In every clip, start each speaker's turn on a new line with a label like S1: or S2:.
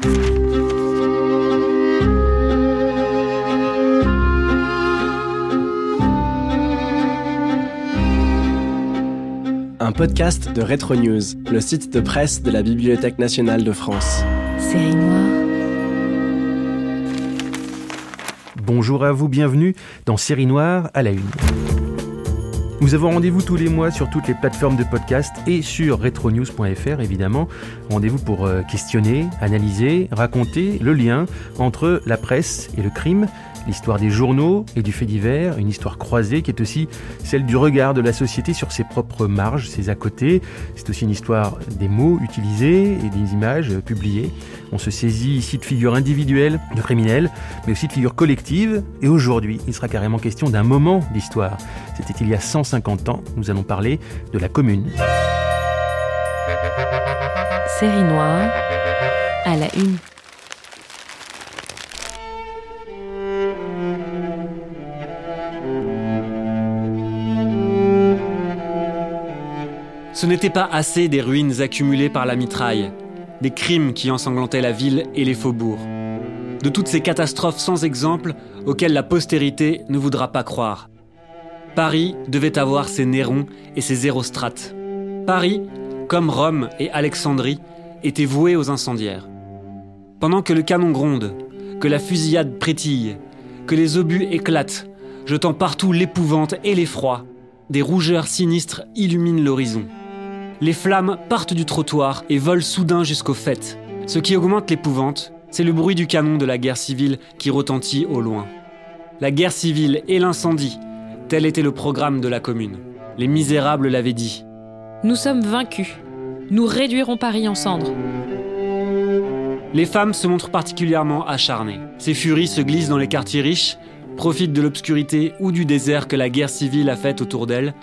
S1: Un podcast de Retro News, le site de presse de la Bibliothèque nationale de France.
S2: Série noire.
S3: Bonjour à vous, bienvenue dans Série Noire à la Une. Nous avons rendez-vous tous les mois sur toutes les plateformes de podcast et sur retronews.fr évidemment. Rendez-vous pour euh, questionner, analyser, raconter le lien entre la presse et le crime, l'histoire des journaux et du fait divers, une histoire croisée qui est aussi celle du regard de la société sur ses propres marges, ses à côté. C'est aussi une histoire des mots utilisés et des images publiées. On se saisit ici de figures individuelles, de criminels, mais aussi de figures collectives. Et aujourd'hui, il sera carrément question d'un moment d'histoire. C'était il y a 150 ans. Nous allons parler de la Commune.
S2: Série noire à la une.
S4: Ce n'était pas assez des ruines accumulées par la mitraille, des crimes qui ensanglantaient la ville et les faubourgs, de toutes ces catastrophes sans exemple auxquelles la postérité ne voudra pas croire. Paris devait avoir ses Nérons et ses Hérostrates. Paris, comme Rome et Alexandrie, était voué aux incendiaires. Pendant que le canon gronde, que la fusillade prétille, que les obus éclatent, jetant partout l'épouvante et l'effroi, des rougeurs sinistres illuminent l'horizon. Les flammes partent du trottoir et volent soudain jusqu'au fait. Ce qui augmente l'épouvante, c'est le bruit du canon de la guerre civile qui retentit au loin. La guerre civile et l'incendie, tel était le programme de la commune. Les misérables l'avaient dit.
S2: Nous sommes vaincus. Nous réduirons Paris en cendres.
S4: Les femmes se montrent particulièrement acharnées. Ces furies se glissent dans les quartiers riches, profitent de l'obscurité ou du désert que la guerre civile a fait autour d'elles,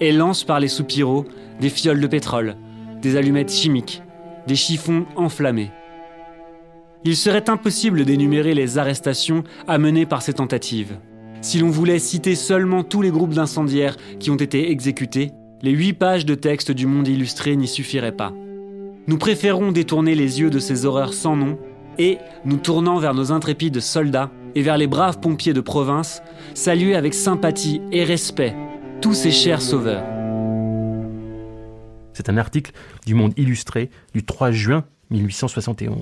S4: et lancent par les soupiraux des fioles de pétrole, des allumettes chimiques, des chiffons enflammés. Il serait impossible d'énumérer les arrestations amenées par ces tentatives. Si l'on voulait citer seulement tous les groupes d'incendiaires qui ont été exécutés, les huit pages de texte du Monde illustré n'y suffiraient pas. Nous préférons détourner les yeux de ces horreurs sans nom et, nous tournant vers nos intrépides soldats et vers les braves pompiers de province, saluer avec sympathie et respect tous ces chers sauveurs.
S3: C'est un article du Monde illustré du 3 juin 1871.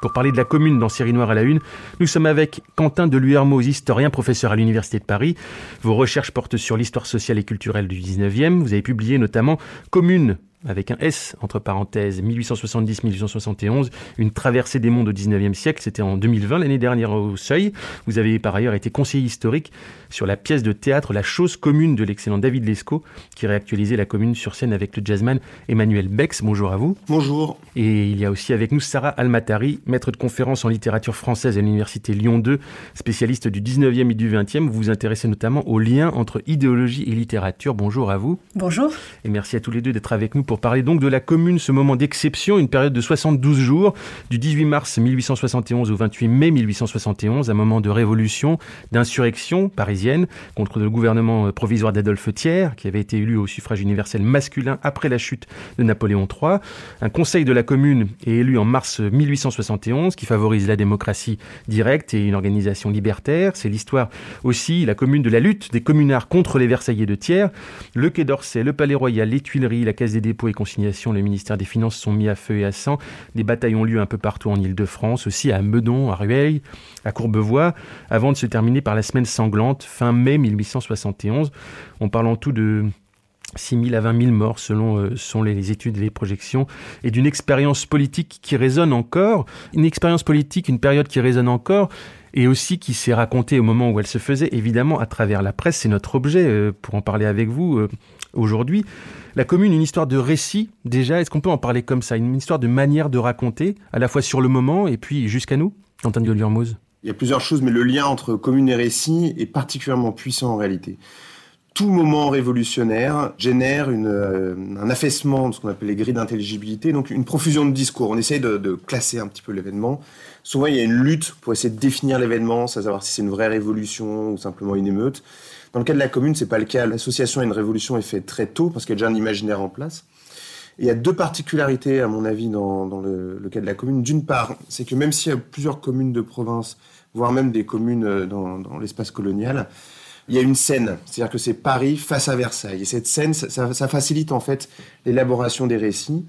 S3: Pour parler de la commune dans Série Noire à la Une, nous sommes avec Quentin de Luermoz, historien, professeur à l'Université de Paris. Vos recherches portent sur l'histoire sociale et culturelle du 19e. Vous avez publié notamment Commune avec un S entre parenthèses, 1870-1871, une traversée des mondes au 19e siècle. C'était en 2020, l'année dernière au Seuil. Vous avez par ailleurs été conseiller historique sur la pièce de théâtre La chose commune de l'excellent David Lescaut, qui réactualisait la commune sur scène avec le jazzman Emmanuel Bex. Bonjour à vous.
S5: Bonjour.
S3: Et il y a aussi avec nous Sarah Almatari, maître de conférence en littérature française à l'université Lyon 2, spécialiste du 19e et du 20e. Vous vous intéressez notamment aux liens entre idéologie et littérature. Bonjour à vous.
S6: Bonjour.
S3: Et merci à tous les deux d'être avec nous pour parler donc de la commune, ce moment d'exception, une période de 72 jours, du 18 mars 1871 au 28 mai 1871, un moment de révolution, d'insurrection parisienne contre le gouvernement provisoire d'Adolphe Thiers, qui avait été élu au suffrage universel masculin après la chute de Napoléon III. Un conseil de la commune est élu en mars 1871, qui favorise la démocratie directe et une organisation libertaire. C'est l'histoire aussi, la commune de la lutte des communards contre les Versaillais de Thiers. Le Quai d'Orsay, le Palais Royal, les Tuileries, la Caisse des dépôts et consignations, le ministère des Finances sont mis à feu et à sang. Des batailles ont lieu un peu partout en Ile-de-France, aussi à Meudon, à Rueil, à Courbevoie, avant de se terminer par la semaine sanglante, fin mai 1871. On parle en tout de 6 000 à 20 000 morts selon euh, sont les études et les projections, et d'une expérience politique qui résonne encore, une expérience politique, une période qui résonne encore, et aussi qui s'est racontée au moment où elle se faisait, évidemment à travers la presse, c'est notre objet euh, pour en parler avec vous euh, aujourd'hui. La commune, une histoire de récit, déjà, est-ce qu'on peut en parler comme ça? Une histoire de manière de raconter, à la fois sur le moment et puis jusqu'à nous? Antoine de
S5: Il y a plusieurs choses, mais le lien entre commune et récit est particulièrement puissant en réalité tout moment révolutionnaire génère euh, un affaissement de ce qu'on appelle les grilles d'intelligibilité, donc une profusion de discours. On essaye de classer un petit peu l'événement. Souvent, il y a une lutte pour essayer de définir l'événement, savoir si c'est une vraie révolution ou simplement une émeute. Dans le cas de la commune, c'est pas le cas. L'association à une révolution est faite très tôt parce qu'il y a déjà un imaginaire en place. il y a deux particularités, à mon avis, dans, le, cas de la commune. D'une part, c'est que même s'il y a plusieurs communes de province, voire même des communes euh, dans, dans l'espace colonial, il y a une scène, c'est-à-dire que c'est Paris face à Versailles. Et cette scène, ça, ça facilite en fait l'élaboration des récits.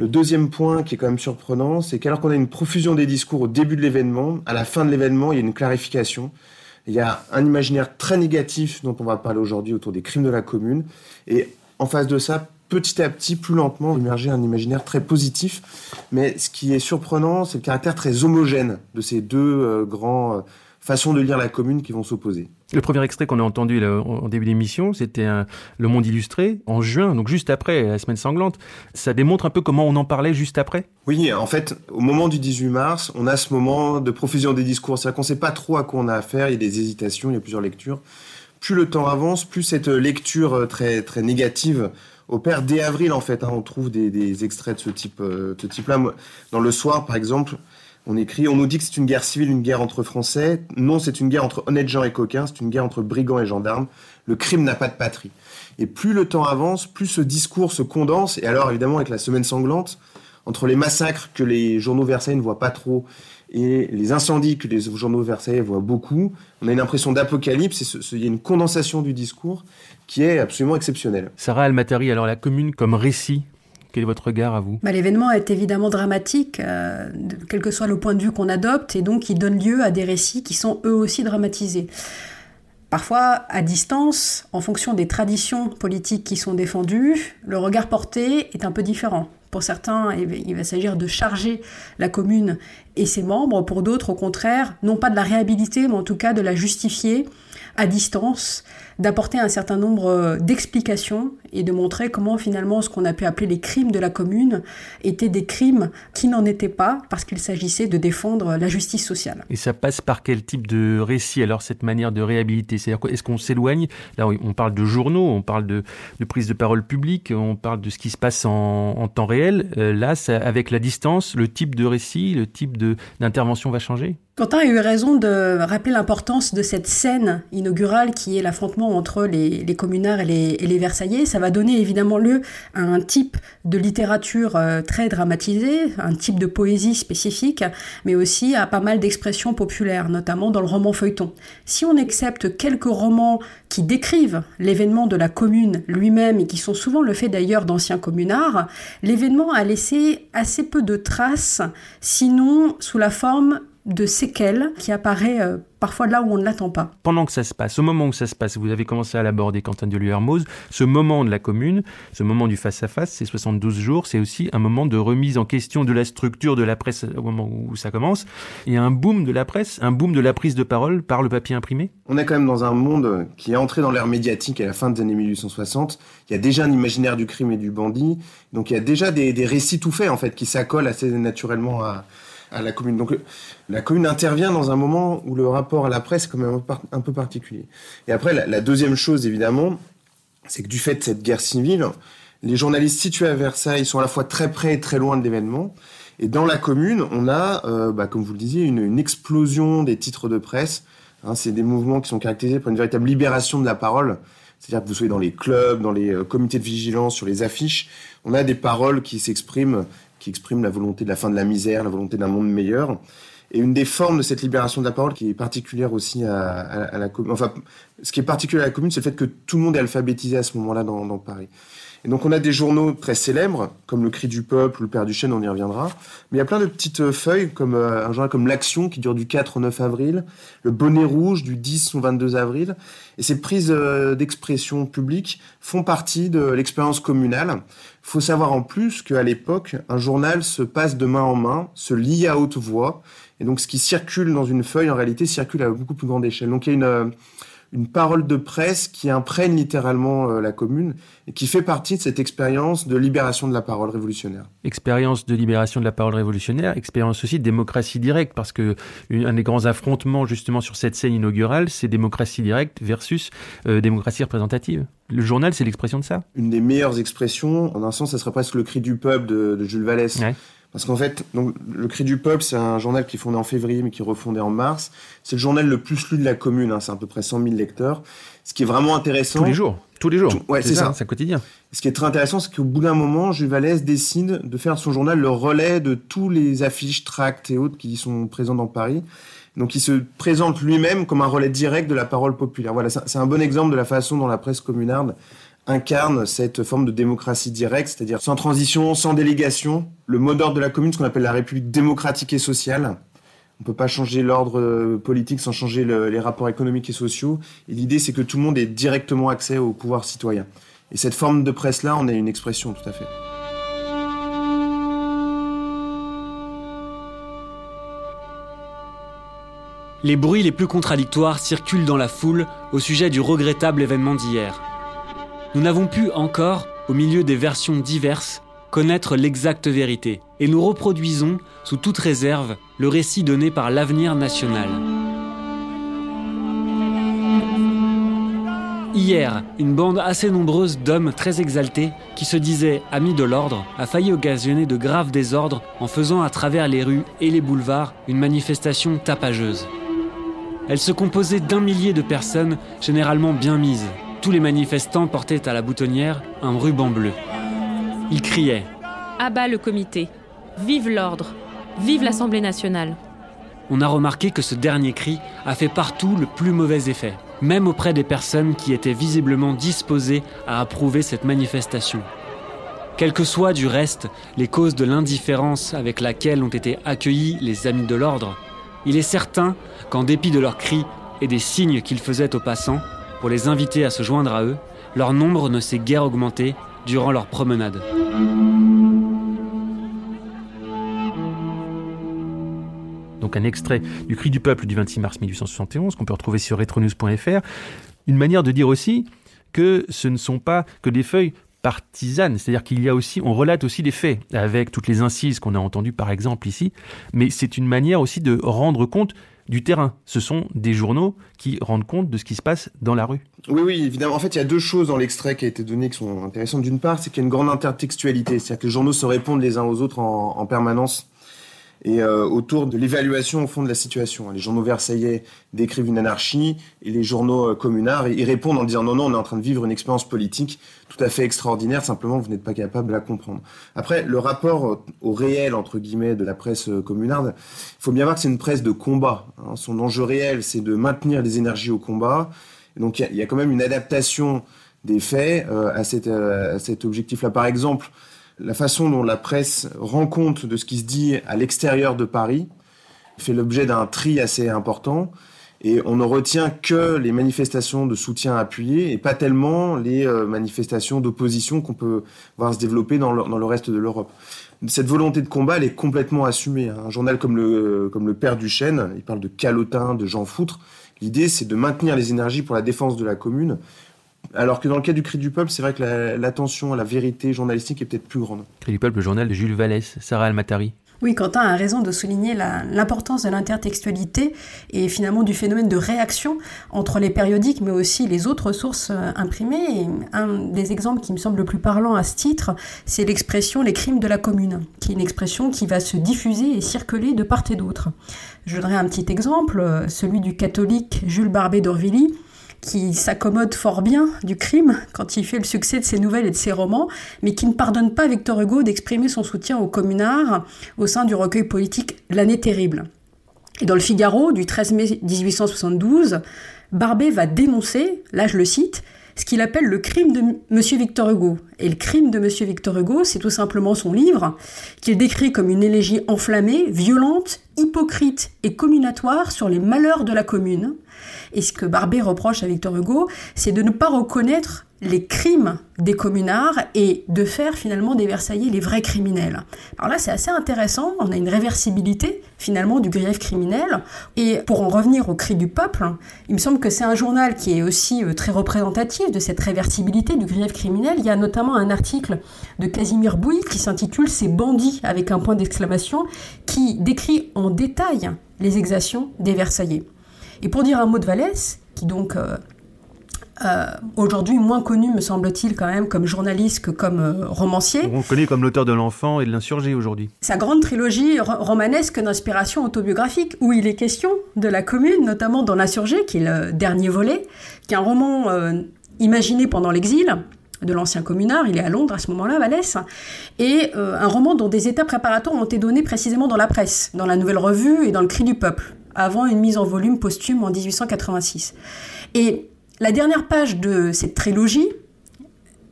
S5: Le deuxième point qui est quand même surprenant, c'est qu'alors qu'on a une profusion des discours au début de l'événement, à la fin de l'événement, il y a une clarification. Il y a un imaginaire très négatif dont on va parler aujourd'hui autour des crimes de la commune. Et en face de ça, petit à petit, plus lentement, émerger un imaginaire très positif. Mais ce qui est surprenant, c'est le caractère très homogène de ces deux euh, grands euh, façons de lire la commune qui vont s'opposer.
S3: Le premier extrait qu'on a entendu là, en début d'émission, c'était Le Monde illustré en juin, donc juste après la semaine sanglante. Ça démontre un peu comment on en parlait juste après?
S5: Oui, en fait, au moment du 18 mars, on a ce moment de profusion des discours. C'est-à-dire qu'on ne sait pas trop à quoi on a affaire, il y a des hésitations, il y a plusieurs lectures. Plus le temps avance, plus cette lecture euh, très, très négative opère. Dès avril, en fait, hein, on trouve des, extraits de ce type-là. Euh, type Dans Le Soir, par exemple, on écrit, on nous dit que c'est une guerre civile, une guerre entre Français. Non, c'est une guerre entre honnêtes gens et coquins, c'est une guerre entre brigands et gendarmes. Le crime n'a pas de patrie. Et plus le temps avance, plus ce discours se condense. Et alors, évidemment, avec la semaine sanglante, entre les massacres que les journaux versailles ne voient pas trop et les incendies que les journaux versailles voient beaucoup, on a une impression d'apocalypse et il y a une condensation du discours qui est absolument exceptionnelle.
S3: Sarah Almatari, alors la commune comme récit quel est votre regard à vous
S6: bah, L'événement est évidemment dramatique, euh, quel que soit le point de vue qu'on adopte, et donc il donne lieu à des récits qui sont eux aussi dramatisés. Parfois, à distance, en fonction des traditions politiques qui sont défendues, le regard porté est un peu différent. Pour certains, il va s'agir de charger la commune et ses membres. Pour d'autres, au contraire, non pas de la réhabiliter, mais en tout cas de la justifier à distance, d'apporter un certain nombre euh, d'explications et de montrer comment finalement ce qu'on a pu appeler les crimes de la commune étaient des crimes qui n'en étaient pas parce qu'il s'agissait de défendre la justice sociale.
S3: Et ça passe par quel type de récit alors cette manière de réhabiliter? C'est-à-dire est-ce qu'on s'éloigne? Là on parle de journaux, on parle de, prise de parole publique, on parle de ce qui se passe en, temps réel. Euh, là, avec la distance, le type de récit, le type d'intervention va changer?
S6: Quentin a eu raison de rappeler l'importance de cette scène inaugurale qui est l'affrontement entre les, les communards et les, et les, Versaillais. Ça va donner évidemment lieu à un type de littérature euh, très dramatisée, un type de poésie spécifique, mais aussi à pas mal d'expressions populaires, notamment dans le roman feuilleton. Si on accepte quelques romans qui décrivent l'événement de la commune lui-même et qui sont souvent le fait d'ailleurs d'anciens communards, l'événement a laissé assez peu de traces, sinon sous la forme de séquelles qui apparaît euh, parfois là où on ne l'attend pas.
S3: Pendant que ça se passe, au moment où ça se passe, vous avez commencé à l'aborder, Quentin de Hermoz, ce moment de la commune, ce moment du face-à-face, ces 72 jours, c'est aussi un moment de remise en question de la structure de la presse au moment où ça commence. Il y a un boom de la presse, un boom de la prise de parole par le papier imprimé?
S5: On est quand même dans un monde qui est entré dans l'ère médiatique à la fin des années 1860. Il y a déjà un imaginaire du crime et du bandit. Donc il y a déjà des, des récits tout faits, en fait, qui s'accolent assez naturellement à à la commune. Donc la commune intervient dans un moment où le rapport à la presse est quand même un peu particulier. Et après, la, deuxième chose, évidemment, c'est que du fait de cette guerre civile, les journalistes situés à Versailles sont à la fois très près et très loin de l'événement. Et dans la commune, on a, euh, bah, comme vous le disiez, une, une, explosion des titres de presse. Hein, c'est des mouvements qui sont caractérisés par une véritable libération de la parole. C'est-à-dire que vous soyez dans les clubs, dans les euh, comités de vigilance, sur les affiches, on a des paroles qui s'expriment qui exprime la volonté de la fin de la misère, la volonté d'un monde meilleur. Et une des formes de cette libération de la parole qui est particulière aussi à, la enfin Ce qui est particulier à la commune, c'est le fait que tout le monde est alphabétisé à ce moment-là dans Paris. Et donc on a des journaux très célèbres, comme le Cri du Peuple le Père du Chêne, on y reviendra. Mais il y a plein de petites euh, feuilles, comme euh, un journal comme L'Action, qui dure du 4 au 9 avril, le Bonnet Rouge, du 10 au 22 avril. Et ces prises euh, d'expression publique font partie de l'expérience communale. Il faut savoir en plus qu'à l'époque, un journal se passe de main en main, se lit à haute voix. Et donc ce qui circule dans une feuille, en réalité, circule à beaucoup plus grande échelle. Donc il y a une une parole de presse qui imprègne littéralement euh, la commune et qui fait partie de cette expérience de libération de la parole révolutionnaire.
S3: Expérience de libération de la parole révolutionnaire, expérience aussi de démocratie directe, parce que un des grands affrontements justement sur cette scène inaugurale, c'est démocratie directe versus euh, démocratie représentative. Le journal, c'est l'expression de ça
S5: Une des meilleures expressions, en un sens, ça serait presque le cri du peuple de, Jules Vallès. Parce qu'en fait, donc, le Cri du Peuple, c'est un journal qui est fondé en février, mais qui est refondé en mars. C'est le journal le plus lu de la commune, hein, c'est à peu près 100 000 lecteurs. Ce qui est vraiment intéressant...
S3: Tous les jours, tous les jours.
S5: ouais, c'est ça.
S3: C'est quotidien.
S5: Ce qui est très intéressant, c'est qu'au bout d'un moment, Jules Vallès décide de faire son journal le relais de tous les affiches, tracts et autres qui sont présents dans Paris. Donc il se présente lui-même comme un relais direct de la parole populaire. Voilà, c'est un bon exemple de la façon dont la presse communarde incarne cette forme de démocratie directe, c'est-à-dire sans transition, sans délégation, le mot d'ordre de la commune, ce qu'on appelle la République démocratique et sociale. On ne peut pas changer l'ordre euh, politique sans changer les rapports économiques et sociaux. Et l'idée, c'est que tout le monde ait directement accès au pouvoir citoyen. Et cette forme de presse-là, on a une expression tout à fait.
S4: Les bruits les plus contradictoires circulent dans la foule au sujet du regrettable événement d'hier nous n'avons pu encore, au milieu des versions diverses, connaître l'exacte vérité, et nous reproduisons, sous toute réserve, le récit donné par l'avenir national. Hier, une bande assez nombreuse d'hommes très exaltés, qui se disaient amis de l'ordre, a failli occasionner de graves désordres en faisant à travers les rues et les boulevards une manifestation tapageuse. Elle se composait d'un millier de personnes, généralement bien mises, tous les manifestants portaient à la boutonnière un ruban bleu. Ils criaient
S2: Abat le comité Vive l'ordre Vive l'Assemblée nationale
S4: On a remarqué que ce dernier cri a fait partout le plus mauvais effet, même auprès des personnes qui étaient visiblement disposées à approuver cette manifestation. Quelles que soient du reste les causes de l'indifférence avec laquelle ont été accueillis les amis de l'ordre, il est certain qu'en dépit de leurs cris et des signes qu'ils faisaient aux passants, pour les inviter à se joindre à eux, leur nombre ne s'est guère augmenté durant leur promenade.
S3: Donc un extrait du Cri du peuple du 26 mars 1871 qu'on peut retrouver sur retronews.fr. Une manière de dire aussi que ce ne sont pas que des feuilles partisanes, c'est-à-dire qu'il y a aussi, on relate aussi des faits avec toutes les incises qu'on a entendues par exemple ici, mais c'est une manière aussi de rendre compte du terrain. Ce sont des journaux qui rendent compte de ce qui se passe dans la rue.
S5: Oui, oui, évidemment. En fait, il y a deux choses dans l'extrait qui a été donné qui sont intéressantes. D'une part, c'est qu'il y a une grande intertextualité, c'est-à-dire que les journaux se répondent les uns aux autres en permanence et euh, autour de l'évaluation au fond de la situation. Les journaux versaillais décrivent une anarchie et les journaux euh, communards y répondent en disant non, non, on est en train de vivre une expérience politique tout à fait extraordinaire, simplement vous n'êtes pas capable de la comprendre. Après, le rapport au réel, entre guillemets, de la presse euh, communarde, il faut bien voir que c'est une presse de combat. Hein. Son enjeu réel, c'est de maintenir les énergies au combat. donc il y, a quand même une adaptation des faits euh, à cet objectif-là. Par exemple, la façon dont la presse rend compte de ce qui se dit à l'extérieur de Paris fait l'objet d'un tri assez important. Et on ne retient que les manifestations de soutien appuyé et pas tellement les euh, manifestations d'opposition qu'on peut voir se développer dans le, reste de l'Europe. Cette volonté de combat, elle est complètement assumée. Hein. Un journal comme le, comme le Père Duchesne, il parle de calotin, de Jean Foutre. L'idée, c'est de maintenir les énergies pour la défense de la commune alors que dans le cas du Cri du Peuple, c'est vrai que l'attention à la vérité journalistique est peut-être plus grande.
S3: Cri du Peuple, le journal de Jules Vallès, Sarah Almatari.
S6: Oui, Quentin a raison de souligner l'importance de l'intertextualité et finalement du phénomène de réaction entre les périodiques mais aussi les autres sources euh, imprimées. un des exemples qui me semble le plus parlant à ce titre, c'est l'expression les crimes de la commune, qui est une expression qui va se diffuser et circuler de part et d'autre. Je donnerai un petit exemple, euh, celui du catholique Jules Barbet d'Orvilly, qui s'accommode fort bien du crime quand il fait le succès de ses nouvelles et de ses romans, mais qui ne pardonne pas à Victor Hugo d'exprimer son soutien aux communards au sein du recueil politique L'année terrible. Et dans le Figaro du 13 mai 1872, Barbet va dénoncer, là je le cite, ce qu'il appelle le crime de Monsieur Victor Hugo. Et le crime de Monsieur Victor Hugo, c'est tout simplement son livre, qu'il décrit comme une élégie enflammée, violente, hypocrite et communatoire sur les malheurs de la commune. Et ce que Barbet reproche à Victor Hugo, c'est de ne pas reconnaître les crimes des communards et de faire finalement des Versaillais les vrais criminels. Alors là, c'est assez intéressant, on a une réversibilité finalement du grief criminel. Et pour en revenir au cri du peuple, il me semble que c'est un journal qui est aussi euh, très représentatif de cette réversibilité du grief criminel. Il y a notamment un article de Casimir Bouy qui s'intitule Ces bandits avec un point d'exclamation, qui décrit en détail les exactions des Versaillais. Et pour dire un mot de Vallès, qui donc euh, euh, aujourd'hui moins connu, me semble-t-il, quand même, comme journaliste que comme euh, romancier.
S3: On connaît comme l'auteur de L'Enfant et de l'Insurgé aujourd'hui.
S6: Sa grande trilogie romanesque d'inspiration autobiographique, où il est question de la commune, notamment dans L'Insurgé, qui est le dernier volet, qui est un roman euh, imaginé pendant l'exil de l'ancien communard, il est à Londres à ce moment-là, Vallès, et un roman dont des états préparatoires ont été donnés précisément dans la presse, dans la Nouvelle Revue et dans le Cri du Peuple, avant une mise en volume posthume en 1886. Et la dernière page de cette trilogie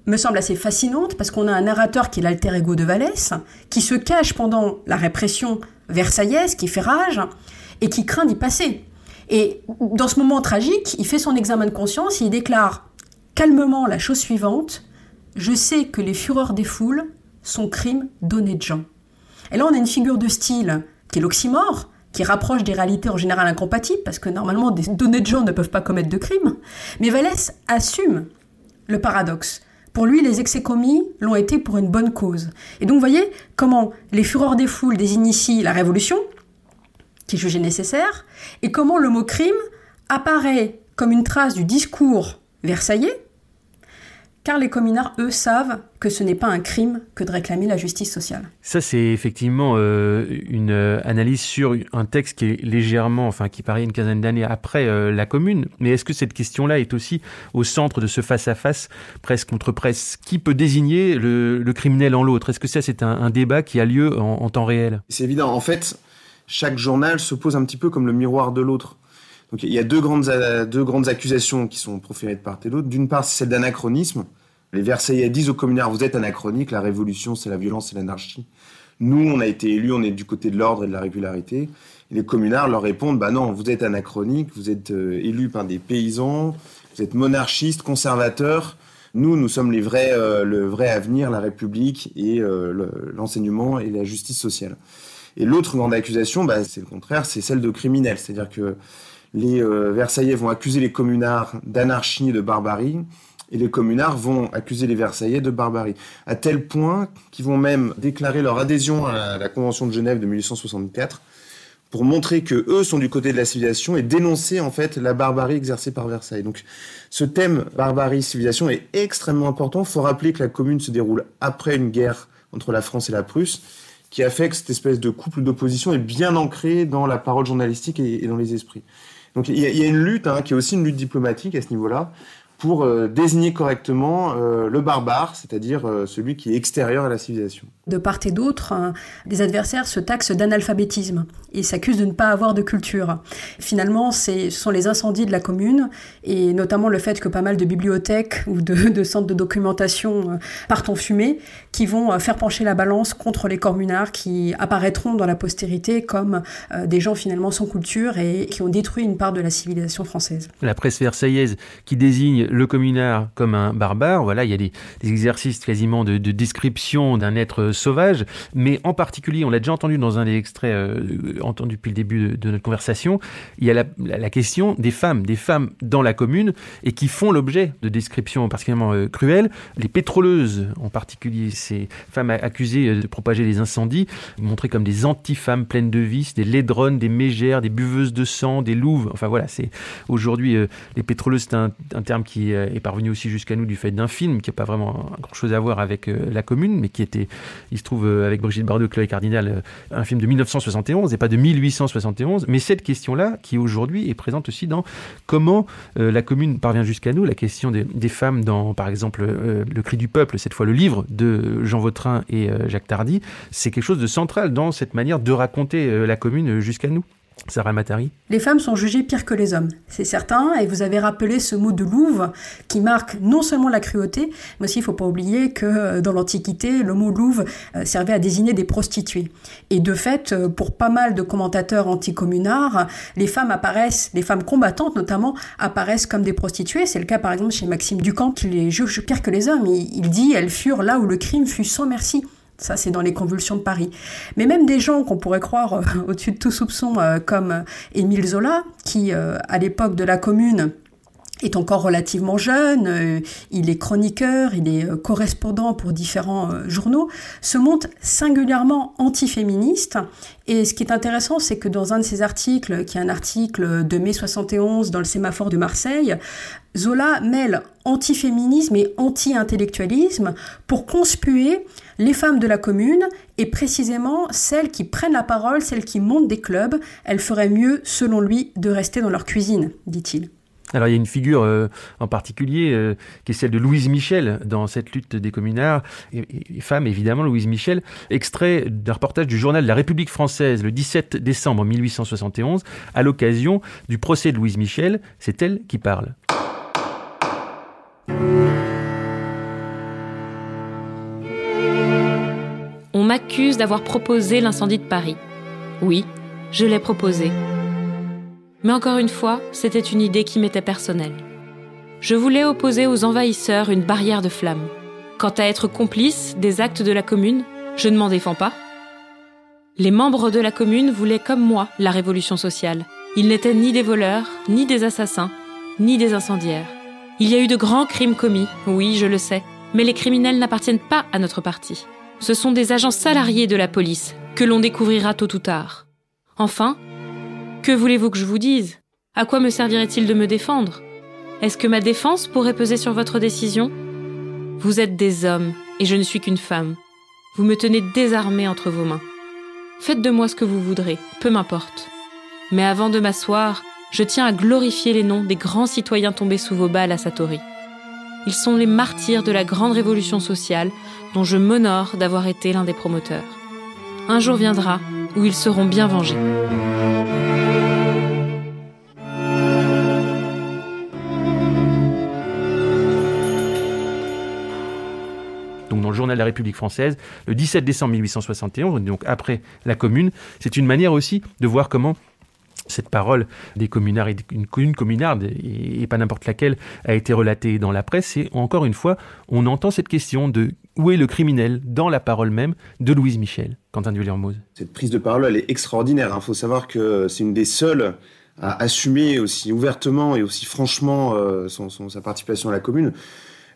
S6: me semble assez fascinante parce qu'on a un narrateur qui est l'alter ego de Vallès, qui se cache pendant la répression versaillaise, qui fait rage et qui craint d'y passer. Et dans ce moment tragique, il fait son examen de conscience et il déclare calmement la chose suivante Je sais que les fureurs des foules sont crimes d'honnêtes gens. Et là, on a une figure de style qui est l'oxymore, qui rapproche des réalités en général incompatibles, parce que normalement des données de gens ne peuvent pas commettre de crimes. Mais Vallès assume le paradoxe. Pour lui, les excès commis l'ont été pour une bonne cause. Et donc, vous voyez comment les fureurs des foules désignent ici la révolution, qui est jugée nécessaire, et comment le mot crime apparaît comme une trace du discours versaillais, car les communards, eux, savent que ce n'est pas un crime que de réclamer la justice sociale.
S3: Ça, c'est effectivement euh, une euh, analyse sur un texte qui est légèrement, enfin, qui paraît une quinzaine d'années après euh, la Commune. Mais est-ce que cette question-là est aussi au centre de ce face-à-face, presse contre presse Qui peut désigner le, criminel en l'autre? Est-ce que ça, c'est un, débat qui a lieu en, en temps réel?
S5: C'est évident. En fait, chaque journal se pose un petit peu comme le miroir de l'autre. Donc il y a deux grandes, deux grandes accusations qui sont proférées de part et d'autre. D'une part, c'est celle d'anachronisme. Les Versaillais disent aux communards, vous êtes anachronique, la révolution, c'est la violence, c'est l'anarchie. Nous, on a été élus, on est du côté de l'ordre et de la régularité. Les communards leur répondent, bah non, vous êtes anachronique, vous êtes euh, élus par des paysans, vous êtes monarchistes, conservateurs. Nous, nous sommes les vrais, euh, le vrai avenir, la République et euh, l'enseignement et la justice sociale. Et l'autre grande accusation, bah, c'est le contraire, c'est celle de criminels. C'est-à-dire que les Versaillais vont accuser les communards d'anarchie et de barbarie et les communards vont accuser les Versaillais de barbarie, à tel point qu'ils vont même déclarer leur adhésion à la Convention de Genève de 1864 pour montrer que eux sont du côté de la civilisation et dénoncer en fait la barbarie exercée par Versailles. Donc ce thème barbarie civilisation est extrêmement important. Faut rappeler que la Commune se déroule après une guerre entre la France et la Prusse qui a fait que cette espèce de couple d'opposition est bien ancré dans la parole journalistique et, dans les esprits. Donc il y, a, une lutte hein, qui est aussi une lutte diplomatique à ce niveau-là pour euh, désigner correctement euh, le barbare, c'est-à-dire euh, celui qui est extérieur à la civilisation.
S6: De part et d'autre, des adversaires se taxent d'analphabétisme et s'accusent de ne pas avoir de culture. Finalement, ce sont les incendies de la commune et notamment le fait que pas mal de bibliothèques ou de, centres de documentation partent en fumée qui vont faire pencher la balance contre les communards qui apparaîtront dans la postérité comme des gens finalement sans culture et qui ont détruit une part de la civilisation française.
S3: La presse versaillaise qui désigne le communard comme un barbare. Voilà, il y a des, exercices quasiment de, description d'un être sauvage, mais en particulier, on l'a déjà entendu dans un des extraits euh, entendus depuis le début de, notre conversation, il y a la, question des femmes, des femmes dans la commune et qui font l'objet de descriptions particulièrement euh, cruelles. Les pétroleuses, en particulier, ces femmes accusées de propager les incendies, montrées comme des anti-femmes pleines de vices, des laidronnes, des mégères, des buveuses de sang, des louves. Enfin voilà, c'est aujourd'hui euh, les pétroleuses, c'est un terme qui euh, est parvenu aussi jusqu'à nous du fait d'un film qui n'a pas vraiment grand-chose à voir avec euh, la commune, mais qui était, il se trouve, euh, avec Brigitte Bardot, Chloé Cardinal, un film de 1971 et pas de 1871. Mais cette question-là, qui aujourd'hui est présente aussi dans comment la commune parvient jusqu'à nous, la question des, femmes dans, par exemple, Le Cri du Peuple, cette fois le livre de Jean Vautrin et Jacques Tardy, c'est quelque chose de central dans cette manière de raconter la commune jusqu'à nous. Sarah
S6: Les femmes sont jugées pires que les hommes, c'est certain, et vous avez rappelé ce mot de louve qui marque non seulement la cruauté, mais aussi il ne faut pas oublier que euh, dans l'Antiquité, le mot louve euh, servait à désigner des prostituées. Et de fait, euh, pour pas mal de commentateurs anticommunards, les femmes apparaissent, les femmes combattantes notamment, apparaissent comme des prostituées. C'est le cas par exemple chez Maxime Ducamp qui les juge pires que les hommes. Il dit elles furent là où le crime fut sans merci. Ça, c'est dans les convulsions de Paris. Mais même des gens qu'on pourrait croire euh, au-dessus de tout soupçon, euh, comme euh, Émile Zola, qui, à l'époque de la Commune, est encore relativement jeune, il est chroniqueur, il est correspondant pour différents journaux, se montre singulièrement antiféministe. Et ce qui est intéressant, c'est que dans un de ses articles, qui est un article de mai 71 dans le sémaphore de Marseille, Zola mêle antiféminisme et anti-intellectualisme pour conspuer les femmes de la commune et précisément celles qui prennent la parole, celles qui montent des clubs. Elles feraient mieux, selon lui, de rester dans leur cuisine, dit-il.
S3: Alors il y a une figure euh, en particulier euh, qui est celle de Louise Michel dans cette lutte des communards, et, et, femme évidemment, Louise Michel, extrait d'un reportage du journal La République française le 17 décembre 1871 à l'occasion du procès de Louise Michel. C'est elle qui parle.
S2: M'accuse d'avoir proposé l'incendie de Paris. Oui, je l'ai proposé. Mais encore une fois, c'était une idée qui m'était personnelle. Je voulais opposer aux envahisseurs une barrière de flammes. Quant à être complice des actes de la commune, je ne m'en défends pas. Les membres de la commune voulaient comme moi la révolution sociale. Ils n'étaient ni des voleurs, ni des assassins, ni des incendiaires. Il y a eu de grands crimes commis, oui, je le sais, mais les criminels n'appartiennent pas à notre parti. Ce sont des agents salariés de la police, que l'on découvrira tôt ou tard. Enfin, que voulez-vous que je vous dise? À quoi me servirait-il de me défendre? Est-ce que ma défense pourrait peser sur votre décision? Vous êtes des hommes, et je ne suis qu'une femme. Vous me tenez désarmée entre vos mains. Faites de moi ce que vous voudrez, peu m'importe. Mais avant de m'asseoir, je tiens à glorifier les noms des grands citoyens tombés sous vos balles à Satori. Ils sont les martyrs de la grande révolution sociale dont je m'honore d'avoir été l'un des promoteurs. Un jour viendra où ils seront bien vengés.
S3: donc dans le journal de la République française, le 17 décembre 1871, donc après la Commune. C'est une manière aussi de voir comment cette parole des communards et une, communarde, et, pas n'importe laquelle, a été relatée dans la presse. Et encore une fois, on entend cette question de où est le criminel dans la parole même de Louise Michel, Quentin Duvermoz.
S5: Cette prise de parole, elle est extraordinaire. Il hein. faut savoir que c'est une des seules à assumer aussi ouvertement et aussi franchement euh, son, sa participation à la commune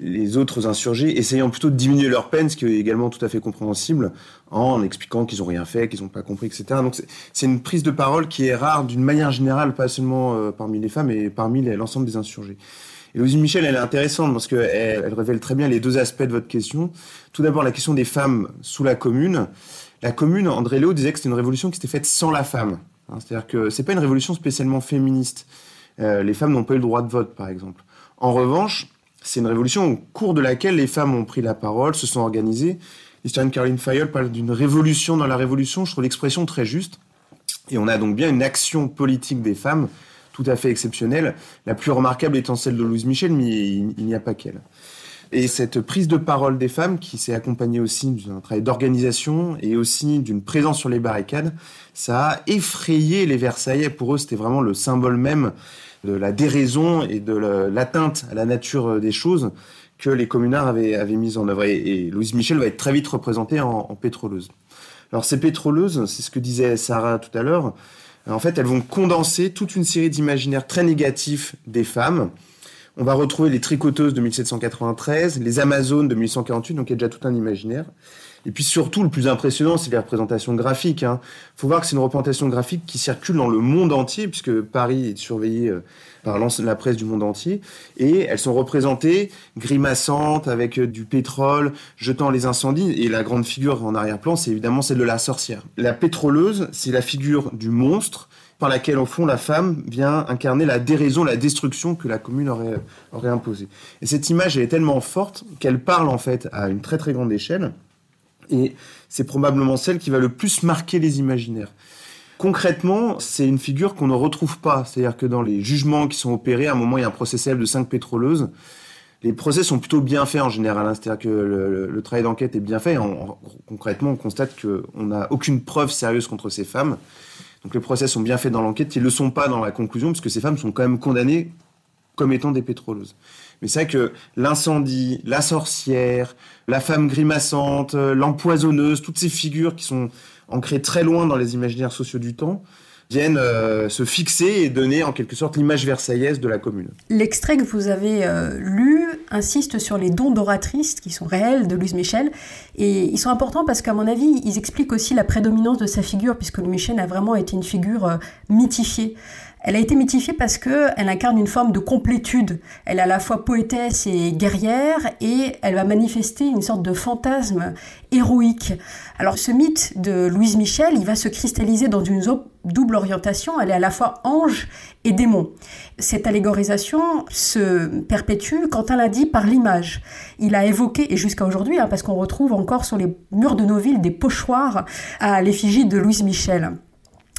S5: les autres insurgés essayant plutôt de diminuer leur peine, ce qui est également tout à fait compréhensible, en expliquant qu'ils n'ont rien fait, qu'ils n'ont pas compris, etc. Donc c'est une prise de parole qui est rare d'une manière générale, pas seulement euh, parmi les femmes, mais parmi l'ensemble des insurgés. Et Louise Michel, elle est intéressante parce qu'elle elle révèle très bien les deux aspects de votre question. Tout d'abord, la question des femmes sous la commune. La commune, André Léo disait que c'était une révolution qui s'était faite sans la femme. Hein, C'est-à-dire que c'est pas une révolution spécialement féministe. Euh, les femmes n'ont pas eu le droit de vote, par exemple. En revanche, c'est une révolution au cours de laquelle les femmes ont pris la parole, se sont organisées. L'historienne Caroline Fayol parle d'une révolution dans la révolution. Je trouve l'expression très juste. Et on a donc bien une action politique des femmes tout à fait exceptionnelle, la plus remarquable étant celle de Louise Michel, mais il, n'y a pas qu'elle. Et cette prise de parole des femmes, qui s'est accompagnée aussi d'un travail d'organisation et aussi d'une présence sur les barricades, ça a effrayé les Versaillais. Pour eux, c'était vraiment le symbole même de la déraison et de l'atteinte à la nature des choses que les communards avaient, mise en œuvre. Et, et, Louise Michel va être très vite représentée en, en pétroleuse. Alors ces pétroleuses, c'est ce que disait Sarah tout à l'heure, en fait, elles vont condenser toute une série d'imaginaires très négatifs des femmes. On va retrouver les tricoteuses de 1793, les Amazones de 1848, donc il y a déjà tout un imaginaire. Et puis surtout, le plus impressionnant, c'est les représentations graphiques. Il hein. faut voir que c'est une représentation graphique qui circule dans le monde entier, puisque Paris est surveillé euh, par la presse du monde entier. Et elles sont représentées grimaçantes, avec euh, du pétrole, jetant les incendies. Et la grande figure en arrière-plan, c'est évidemment celle de la sorcière. La pétroleuse, c'est la figure du monstre par laquelle, au fond, la femme vient incarner la déraison, la destruction que la commune aurait, aurait imposée. Et cette image, elle est tellement forte qu'elle parle, en fait, à une très très grande échelle. Et c'est probablement celle qui va le plus marquer les imaginaires. Concrètement, c'est une figure qu'on ne retrouve pas. C'est-à-dire que dans les jugements qui sont opérés, à un moment, il y a un procès célèbre de cinq pétroleuses. Les procès sont plutôt bien faits en général. Hein. C'est-à-dire que le, travail d'enquête est bien fait. concrètement, on constate qu'on n'a aucune preuve sérieuse contre ces femmes. Donc les procès sont bien faits dans l'enquête. Ils ne le sont pas dans la conclusion, puisque ces femmes sont quand même condamnées comme étant des pétroleuses. Mais c'est vrai que l'incendie, la sorcière, la femme grimaçante, l'empoisonneuse, toutes ces figures qui sont ancrées très loin dans les imaginaires sociaux du temps, viennent euh, se fixer et donner en quelque sorte l'image versaillaise de la commune.
S6: L'extrait que vous avez euh, lu insiste sur les dons d'oratrice qui sont réels de Louise Michel et ils sont importants parce qu'à mon avis ils expliquent aussi la prédominance de sa figure puisque Louise Michel a vraiment été une figure euh, mythifiée. Elle a été mythifiée parce qu'elle incarne une forme de complétude. Elle est à la fois poétesse et guerrière et elle va manifester une sorte de fantasme héroïque. Alors ce mythe de Louise Michel, il va se cristalliser dans une double orientation. Elle est à la fois ange et démon. Cette allégorisation se perpétue, quand elle a dit, par l'image. Il a évoqué, et jusqu'à aujourd'hui, hein, parce qu'on retrouve encore sur les murs de nos villes des pochoirs à l'effigie de Louise Michel.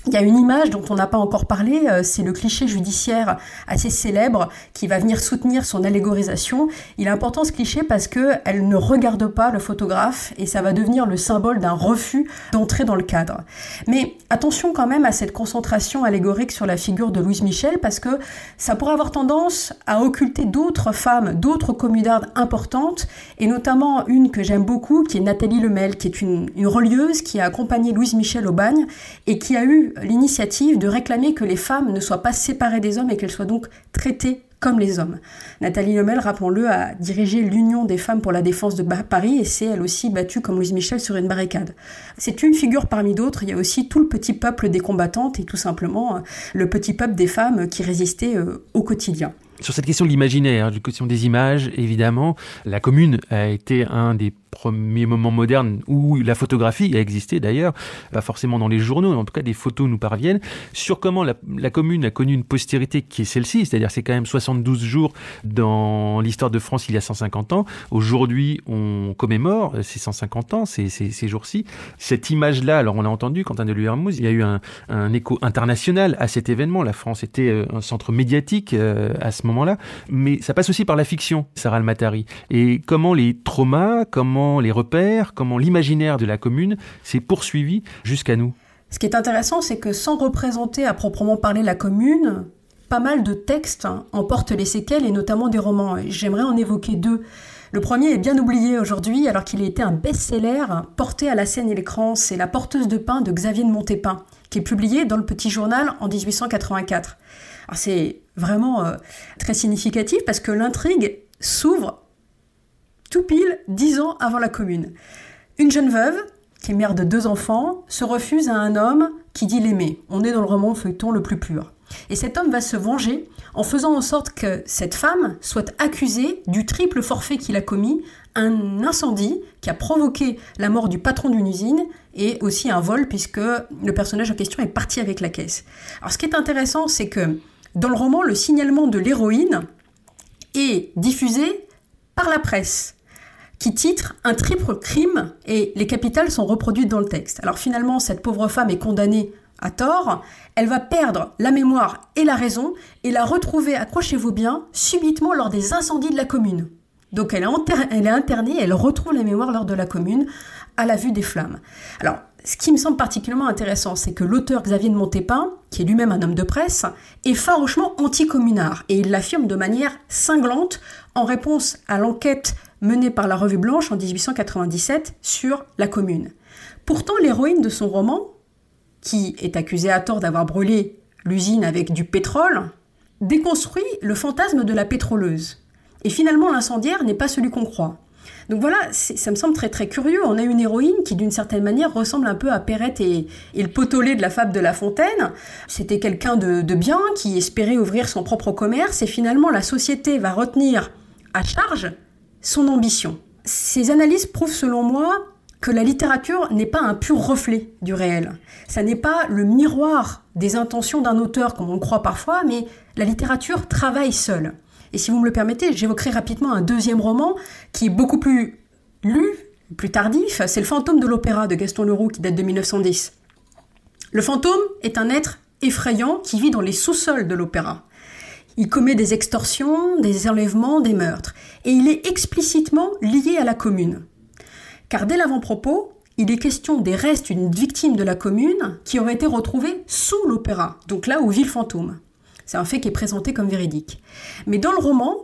S6: Il y a une image dont on n'a pas encore parlé, euh, c'est le cliché judiciaire assez célèbre qui va venir soutenir son allégorisation. Il est important ce cliché parce que elle ne regarde pas le photographe et ça va devenir le symbole d'un refus d'entrer dans le cadre. Mais attention quand même à cette concentration allégorique sur la figure de Louise Michel parce que ça pourrait avoir tendance à occulter d'autres femmes, d'autres communardes importantes et notamment une que j'aime beaucoup qui est Nathalie Lemel qui est une, une relieuse qui a accompagné Louise Michel au bagne et qui a eu l'initiative de réclamer que les femmes ne soient pas séparées des hommes et qu'elles soient donc traitées comme les hommes. Nathalie Lemel, rappelons-le, a dirigé l'Union des femmes pour la défense de Paris et s'est elle aussi battue comme Louise Michel sur une barricade. C'est une figure parmi d'autres, il y a aussi tout le petit peuple des combattantes et tout simplement le petit peuple des femmes qui résistaient euh, au quotidien.
S3: Sur cette question de l'imaginaire, la question des images, évidemment, la commune a été un des premiers moments modernes où la photographie a existé d'ailleurs, pas forcément dans les journaux, mais en tout cas des photos nous parviennent, sur comment la, commune a connu une postérité qui est celle-ci, c'est-à-dire c'est quand même 72 jours dans l'histoire de France il y a 150 ans. Aujourd'hui, on commémore ces 150 ans, ces, ces, jours-ci. Cette image-là, alors on l'a entendu, Quentin de Hermouz, il y a eu un, un, écho international à cet événement. La France était euh, un centre médiatique euh, à ce moment-là, mais ça passe aussi par la fiction, Sarah Almatari. Et comment les traumas, comment les repères, comment l'imaginaire de la commune s'est poursuivi jusqu'à nous.
S6: Ce qui est intéressant, c'est que sans représenter à proprement parler la commune, pas mal de textes emportent les séquelles et notamment des romans. J'aimerais en évoquer deux. Le premier est bien oublié aujourd'hui alors qu'il a été un best-seller porté à la scène et l'écran. C'est La porteuse de pain de Xavier de Montépin, qui est publié dans le Petit Journal en 1884. c'est vraiment euh, très significatif parce que l'intrigue s'ouvre tout pile dix ans avant la commune. Une jeune veuve, qui est mère de deux enfants, se refuse à un homme qui dit l'aimer. On est dans le roman feuilleton le plus pur. Et cet homme va se venger en faisant en sorte que cette femme soit accusée du triple forfait qu'il a commis, un incendie qui a provoqué la mort du patron d'une usine et aussi un vol puisque le personnage en question est parti avec la caisse. Alors ce qui est intéressant, c'est que dans le roman, le signalement de l'héroïne est diffusé par la presse titre Un triple crime et les capitales sont reproduites dans le texte. Alors finalement, cette pauvre femme est condamnée à tort, elle va perdre la mémoire et la raison et la retrouver, accrochez-vous bien, subitement lors des incendies de la commune. Donc elle est, elle est internée, elle retrouve la mémoire lors de la commune à la vue des flammes. Alors, ce qui me semble particulièrement intéressant, c'est que l'auteur Xavier de Montépin, qui est lui-même un homme de presse, est farouchement anticommunard et il l'affirme de manière cinglante en réponse à l'enquête menée par la Revue Blanche en 1897 sur la commune. Pourtant, l'héroïne de son roman, qui est accusée à tort d'avoir brûlé l'usine avec du pétrole, déconstruit le fantasme de la pétroleuse. Et finalement, l'incendiaire n'est pas celui qu'on croit. Donc voilà, ça me semble très très curieux. On a une héroïne qui d'une certaine manière ressemble un peu à Perrette et, le potolé de la fable de La Fontaine. C'était quelqu'un de, de bien qui espérait ouvrir son propre commerce et finalement la société va retenir à charge son ambition. Ces analyses prouvent selon moi que la littérature n'est pas un pur reflet du réel. Ça n'est pas le miroir des intentions d'un auteur comme on le croit parfois, mais la littérature travaille seule. Et si vous me le permettez, j'évoquerai rapidement un deuxième roman qui est beaucoup plus lu, plus tardif, c'est Le fantôme de l'opéra de Gaston Leroux qui date de 1910. Le fantôme est un être effrayant qui vit dans les sous-sols de l'opéra. Il commet des extorsions, des enlèvements, des meurtres, et il est explicitement lié à la commune. Car dès l'avant-propos, il est question des restes d'une victime de la commune qui aurait été retrouvée sous l'opéra, donc là où vit le fantôme. C'est un fait qui est présenté comme véridique. Mais dans le roman,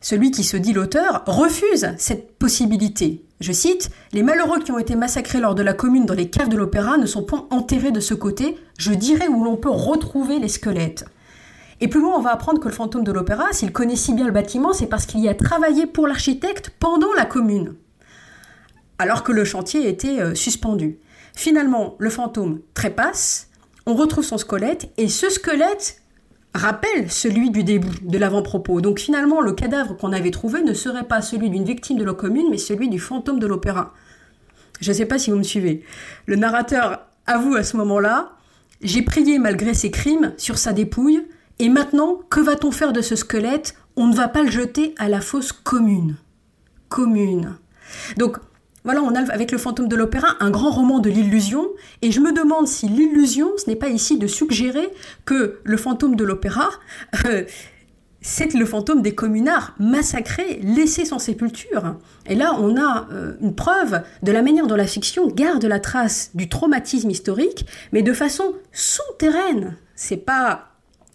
S6: celui qui se dit l'auteur refuse cette possibilité. Je cite Les malheureux qui ont été massacrés lors de la commune dans les caves de l'opéra ne sont point enterrés de ce côté, je dirais où l'on peut retrouver les squelettes. Et plus loin, on va apprendre que le fantôme de l'opéra, s'il connaît si bien le bâtiment, c'est parce qu'il y a travaillé pour l'architecte pendant la commune alors que le chantier était euh, suspendu. Finalement, le fantôme trépasse, on retrouve son squelette, et ce squelette rappelle celui du début, de l'avant-propos. Donc finalement, le cadavre qu'on avait trouvé ne serait pas celui d'une victime de la commune, mais celui du fantôme de l'opéra. Je ne sais pas si vous me suivez. Le narrateur avoue à ce moment-là, j'ai prié malgré ses crimes sur sa dépouille, et maintenant, que va-t-on faire de ce squelette? On ne va pas le jeter à la fosse commune. Commune. Donc, voilà, on a avec le fantôme de l'opéra un grand roman de l'illusion, et je me demande si l'illusion, ce n'est pas ici de suggérer que le fantôme de l'opéra, euh, c'est le fantôme des communards massacrés, laissés sans sépulture. Et là, on a euh, une preuve de la manière dont la fiction garde la trace du traumatisme historique, mais de façon souterraine. C'est pas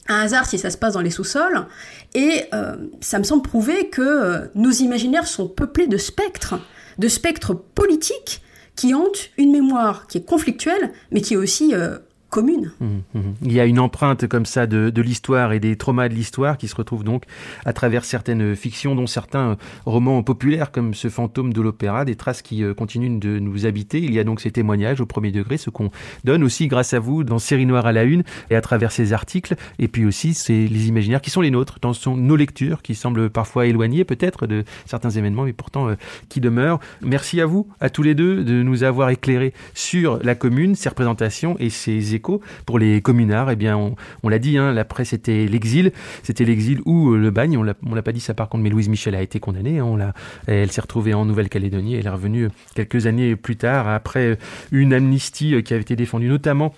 S6: un hasard si ça se passe dans les sous-sols. Et euh, ça me semble prouver que nos imaginaires sont peuplés de spectres de spectres politiques qui hantent une mémoire qui est conflictuelle, mais qui est aussi euh, commune. Mmh,
S3: mmh. Il y a une empreinte comme ça de, l'histoire et des traumas de l'histoire qui se retrouvent donc à travers certaines fictions, dont certains romans populaires comme ce fantôme de l'opéra, des traces qui euh, continuent de nous habiter. Il y a donc ces témoignages au premier degré, ce qu'on donne aussi grâce à vous dans Série Noire à la Une et à travers ces articles, et puis aussi c'est les imaginaires qui sont les nôtres, dans nos lectures qui semblent parfois éloignées peut-être de certains événements, mais pourtant euh, qui demeurent. Merci à vous, à tous les deux, de nous avoir éclairés sur la commune, ses représentations et ses écoles pour les communards, eh bien, on, l'a dit, hein, la presse c'était l'exil, c'était l'exil ou euh, le bagne. On l'a, l'a pas dit ça par contre, mais Louise Michel a été condamnée. Hein, elle s'est retrouvée en Nouvelle-Calédonie. Elle est revenue quelques années plus tard, après une amnistie euh, qui avait été défendue notamment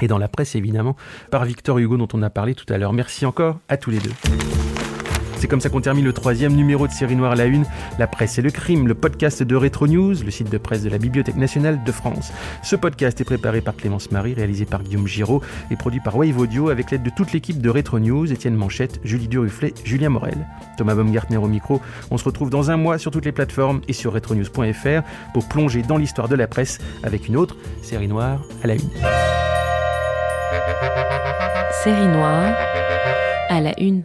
S3: et dans la presse évidemment par Victor Hugo dont on a parlé tout à l'heure. Merci encore à tous les deux. C'est comme ça qu'on termine le troisième numéro de Série Noire La Une, La Presse et le Crime, le podcast de Retro News, le site de presse de la Bibliothèque nationale de France. Ce podcast est préparé par Clémence Marie, réalisé par Guillaume Giraud et produit par Wave Audio avec l'aide de toute l'équipe de Retro News, Étienne Manchette, Julie Duruflet, Julien Morel. Thomas Baumgartner au micro. On se retrouve dans un mois sur toutes les plateformes et sur retronews.fr pour plonger dans l'histoire de la presse avec une autre Série Noire à la Une.
S2: Série Noire à la Une.